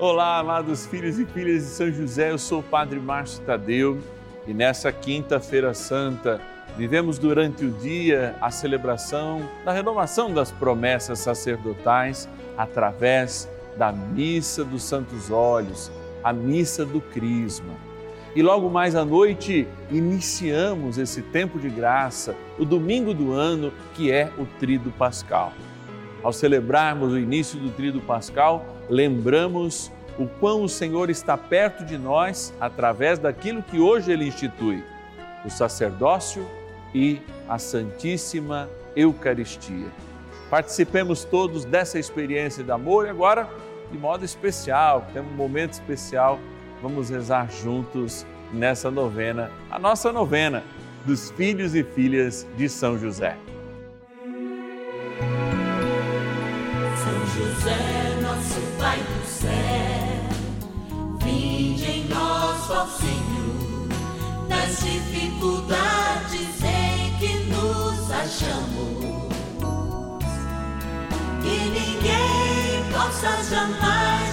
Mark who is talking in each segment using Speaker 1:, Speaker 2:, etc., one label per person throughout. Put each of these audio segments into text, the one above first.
Speaker 1: Olá, amados filhos e filhas de São José, eu sou o Padre Márcio Tadeu e nessa quinta-feira santa vivemos durante o dia a celebração da renovação das promessas sacerdotais através da missa dos Santos Olhos, a missa do Crisma. E logo mais à noite iniciamos esse tempo de graça, o domingo do ano, que é o Tríduo Pascal. Ao celebrarmos o início do Tríduo Pascal, lembramos o quão o Senhor está perto de nós através daquilo que hoje ele institui, o sacerdócio e a Santíssima Eucaristia. Participemos todos dessa experiência de amor e agora, de modo especial, temos um momento especial, vamos rezar juntos nessa novena, a nossa novena dos filhos e filhas de São José.
Speaker 2: José, nosso Pai do céu, vinde em nós, ó Senhor, nas dificuldades em que nos achamos. Que ninguém possa jamais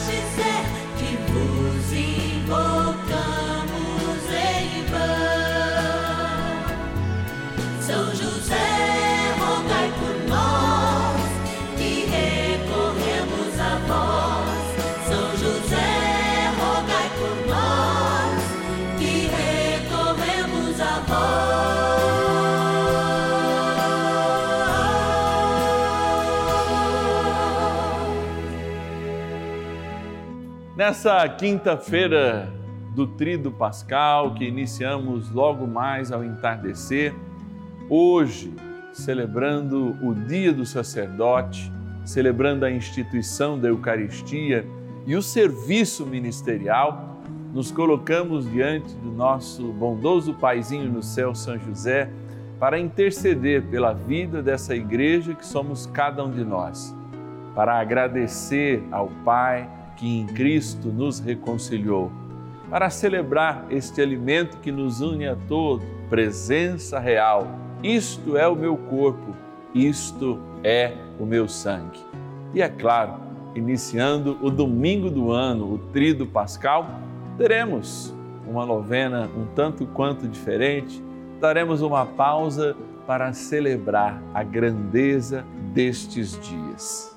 Speaker 1: Nessa quinta-feira do Tríduo Pascal, que iniciamos logo mais ao entardecer, hoje, celebrando o Dia do Sacerdote, celebrando a instituição da Eucaristia e o serviço ministerial, nos colocamos diante do nosso bondoso Paizinho no céu, São José, para interceder pela vida dessa igreja que somos cada um de nós, para agradecer ao Pai que em Cristo nos reconciliou, para celebrar este alimento que nos une a todos, presença real. Isto é o meu corpo, isto é o meu sangue. E é claro, iniciando o domingo do ano, o Tríduo Pascal, teremos uma novena um tanto quanto diferente, daremos uma pausa para celebrar a grandeza destes dias.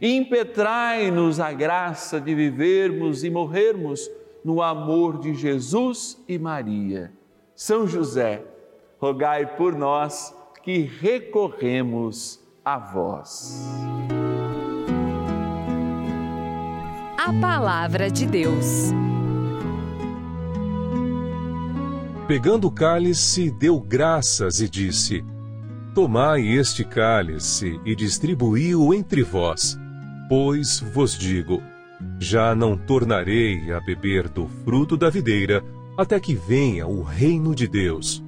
Speaker 1: impetrai-nos a graça de vivermos e morrermos no amor de Jesus e Maria. São José, rogai por nós que recorremos a vós.
Speaker 3: A palavra de Deus. Pegando o cálice, deu graças e disse: Tomai este cálice e distribuí-o entre vós, pois vos digo: já não tornarei a beber do fruto da videira até que venha o reino de Deus.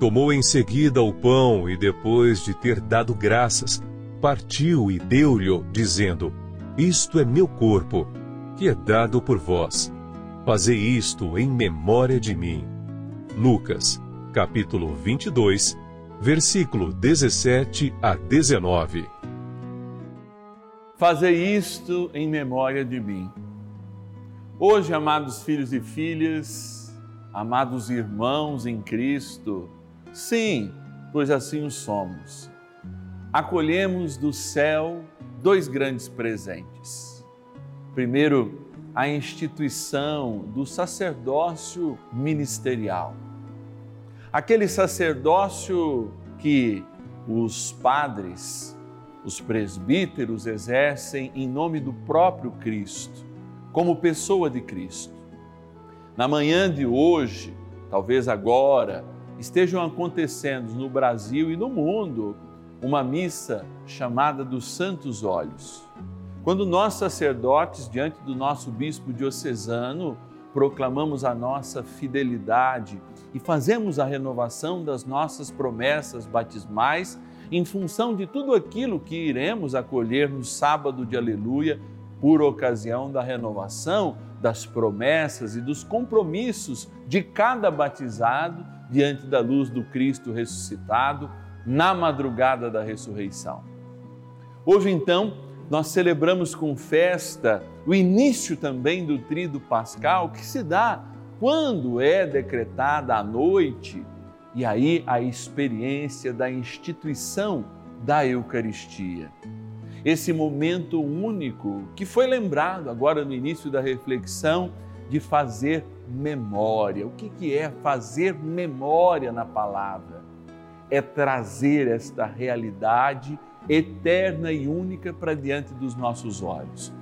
Speaker 3: Tomou em seguida o pão e, depois de ter dado graças, partiu e deu-lhe, dizendo: Isto é meu corpo, que é dado por vós. Fazei isto em memória de mim. Lucas, capítulo 22, versículo 17 a 19.
Speaker 1: Fazei isto em memória de mim. Hoje, amados filhos e filhas, amados irmãos em Cristo, sim, pois assim o somos, acolhemos do céu dois grandes presentes. Primeiro, a instituição do sacerdócio ministerial. Aquele sacerdócio que os padres, os presbíteros exercem em nome do próprio Cristo, como pessoa de Cristo. Na manhã de hoje, talvez agora, estejam acontecendo no Brasil e no mundo uma missa chamada dos Santos Olhos. Quando nós, sacerdotes, diante do nosso bispo diocesano, proclamamos a nossa fidelidade e fazemos a renovação das nossas promessas batismais em função de tudo aquilo que iremos acolher no sábado de Aleluia, por ocasião da renovação das promessas e dos compromissos de cada batizado diante da luz do Cristo ressuscitado na madrugada da ressurreição. Hoje, então, nós celebramos com festa o início também do trido pascal que se dá quando é decretada a noite e aí a experiência da instituição da Eucaristia. Esse momento único que foi lembrado agora no início da reflexão de fazer memória. O que, que é fazer memória na palavra? É trazer esta realidade eterna e única para diante dos nossos olhos.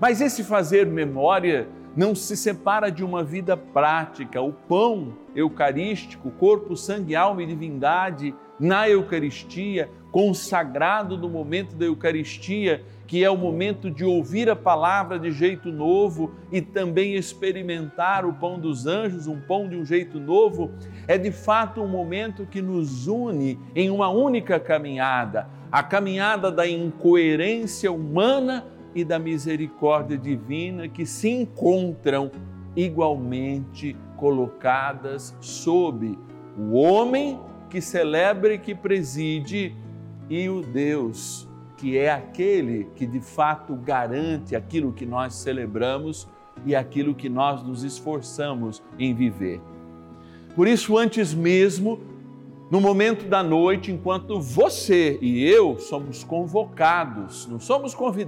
Speaker 1: Mas esse fazer memória não se separa de uma vida prática. O pão eucarístico, corpo, sangue, alma e divindade na Eucaristia, consagrado no momento da Eucaristia, que é o momento de ouvir a palavra de jeito novo e também experimentar o pão dos anjos, um pão de um jeito novo, é de fato um momento que nos une em uma única caminhada a caminhada da incoerência humana e da misericórdia divina que se encontram igualmente colocadas sob o homem que celebra e que preside e o Deus que é aquele que de fato garante aquilo que nós celebramos e aquilo que nós nos esforçamos em viver. Por isso, antes mesmo, no momento da noite, enquanto você e eu somos convocados, não somos convidados,